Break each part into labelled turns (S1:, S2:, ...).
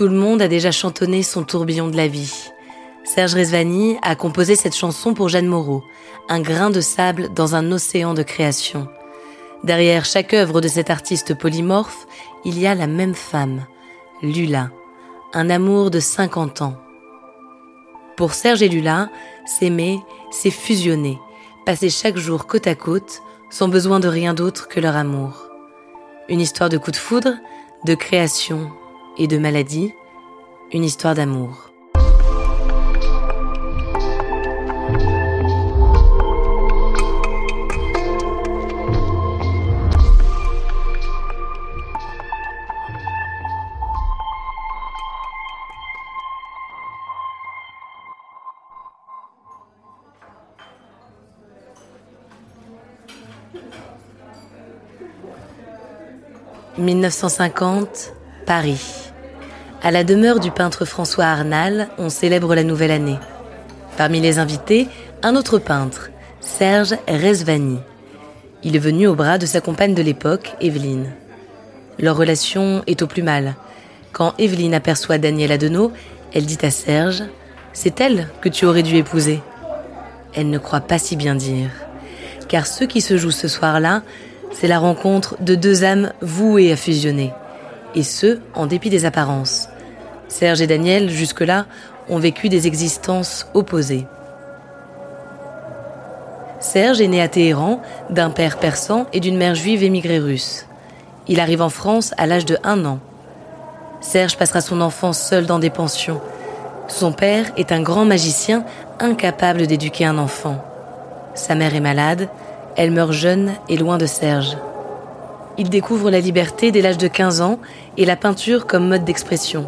S1: Tout le monde a déjà chantonné son tourbillon de la vie. Serge Rezvani a composé cette chanson pour Jeanne Moreau, un grain de sable dans un océan de création. Derrière chaque œuvre de cet artiste polymorphe, il y a la même femme, Lula, un amour de 50 ans. Pour Serge et Lula, s'aimer, c'est fusionner, passer chaque jour côte à côte, sans besoin de rien d'autre que leur amour. Une histoire de coup de foudre, de création et de maladie, une histoire d'amour. 1950, Paris. À la demeure du peintre François Arnal, on célèbre la nouvelle année. Parmi les invités, un autre peintre, Serge Rezvani. Il est venu au bras de sa compagne de l'époque, Evelyne. Leur relation est au plus mal. Quand Evelyne aperçoit Daniel Adenau, elle dit à Serge C'est elle que tu aurais dû épouser. Elle ne croit pas si bien dire. Car ce qui se joue ce soir-là, c'est la rencontre de deux âmes vouées à fusionner, et ce, en dépit des apparences. Serge et Daniel, jusque-là, ont vécu des existences opposées. Serge est né à Téhéran, d'un père persan et d'une mère juive émigrée russe. Il arrive en France à l'âge de un an. Serge passera son enfance seul dans des pensions. Son père est un grand magicien incapable d'éduquer un enfant. Sa mère est malade, elle meurt jeune et loin de Serge. Il découvre la liberté dès l'âge de 15 ans et la peinture comme mode d'expression.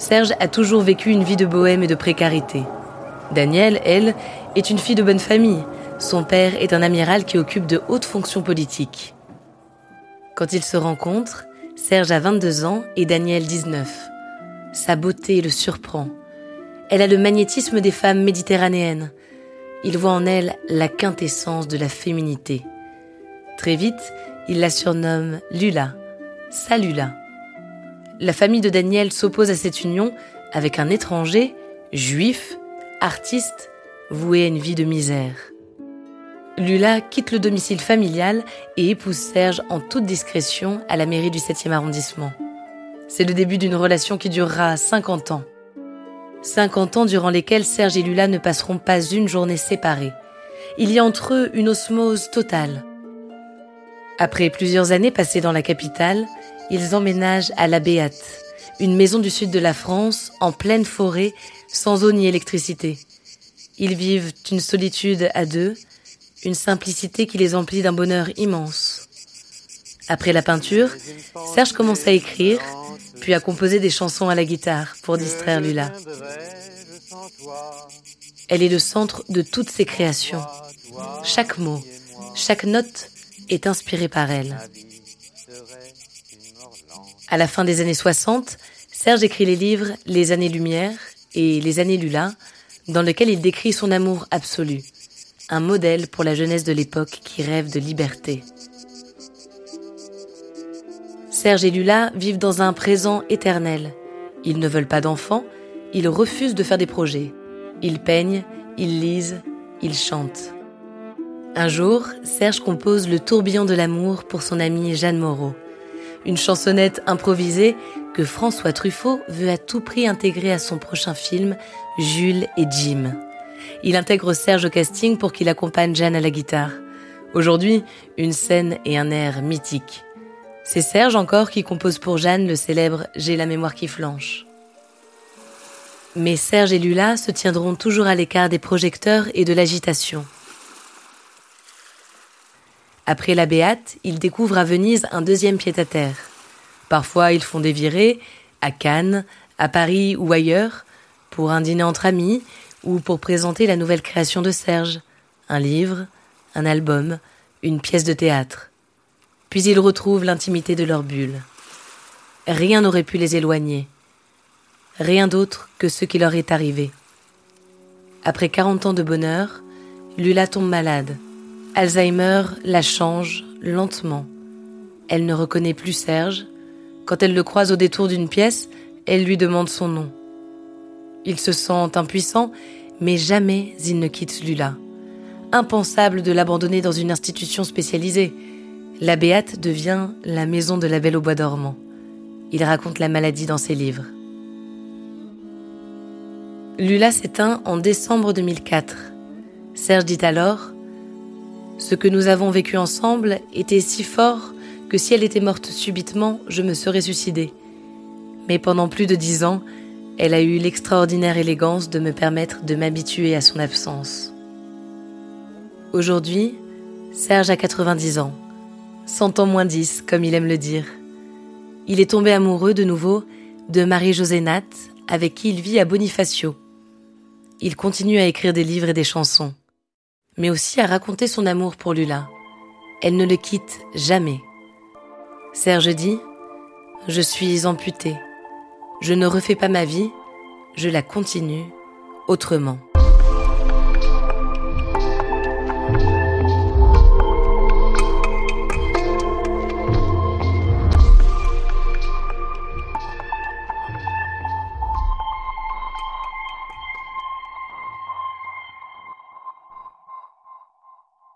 S1: Serge a toujours vécu une vie de bohème et de précarité. Danielle, elle, est une fille de bonne famille. Son père est un amiral qui occupe de hautes fonctions politiques. Quand ils se rencontrent, Serge a 22 ans et Danielle 19. Sa beauté le surprend. Elle a le magnétisme des femmes méditerranéennes. Il voit en elle la quintessence de la féminité. Très vite, il la surnomme Lula, sa Lula. La famille de Daniel s'oppose à cette union avec un étranger, juif, artiste, voué à une vie de misère. Lula quitte le domicile familial et épouse Serge en toute discrétion à la mairie du 7e arrondissement. C'est le début d'une relation qui durera 50 ans. 50 ans durant lesquels Serge et Lula ne passeront pas une journée séparée. Il y a entre eux une osmose totale. Après plusieurs années passées dans la capitale, ils emménagent à La Béate, une maison du sud de la France, en pleine forêt, sans eau ni électricité. Ils vivent une solitude à deux, une simplicité qui les emplit d'un bonheur immense. Après la peinture, Serge commence à écrire puis à composer des chansons à la guitare pour distraire Lula. Elle est le centre de toutes ses créations. Chaque mot, chaque note est inspirée par elle. À la fin des années 60, Serge écrit les livres Les années Lumière et Les années Lula, dans lesquels il décrit son amour absolu, un modèle pour la jeunesse de l'époque qui rêve de liberté. Serge et Lula vivent dans un présent éternel. Ils ne veulent pas d'enfants, ils refusent de faire des projets. Ils peignent, ils lisent, ils chantent. Un jour, Serge compose Le tourbillon de l'amour pour son amie Jeanne Moreau. Une chansonnette improvisée que François Truffaut veut à tout prix intégrer à son prochain film, Jules et Jim. Il intègre Serge au casting pour qu'il accompagne Jeanne à la guitare. Aujourd'hui, une scène et un air mythiques. C'est Serge encore qui compose pour Jeanne le célèbre J'ai la mémoire qui flanche. Mais Serge et Lula se tiendront toujours à l'écart des projecteurs et de l'agitation. Après la Béate, ils découvrent à Venise un deuxième pied-à-terre. Parfois, ils font des virées, à Cannes, à Paris ou ailleurs, pour un dîner entre amis ou pour présenter la nouvelle création de Serge, un livre, un album, une pièce de théâtre. Puis ils retrouvent l'intimité de leur bulle. Rien n'aurait pu les éloigner. Rien d'autre que ce qui leur est arrivé. Après 40 ans de bonheur, Lula tombe malade. Alzheimer la change lentement. Elle ne reconnaît plus Serge. Quand elle le croise au détour d'une pièce, Elle lui demande son nom. Il se sent impuissant, mais jamais il ne quitte Lula. Impensable de l'abandonner dans une institution spécialisée. La Béate devient la maison de la Belle au bois dormant. Il raconte la maladie dans ses livres. Lula s'éteint en décembre 2004. Serge dit alors Ce que nous avons vécu ensemble était si fort que si elle était morte subitement, je me serais suicidé. Mais pendant plus de dix ans, elle a eu l'extraordinaire élégance de me permettre de m'habituer à son absence. Aujourd'hui, Serge a 90 ans, 100 ans moins 10, comme il aime le dire. Il est tombé amoureux de nouveau de Marie-Josée avec qui il vit à Bonifacio. Il continue à écrire des livres et des chansons, mais aussi à raconter son amour pour Lula. Elle ne le quitte jamais. Serge dit Je suis amputé. Je ne refais pas ma vie, je la continue autrement.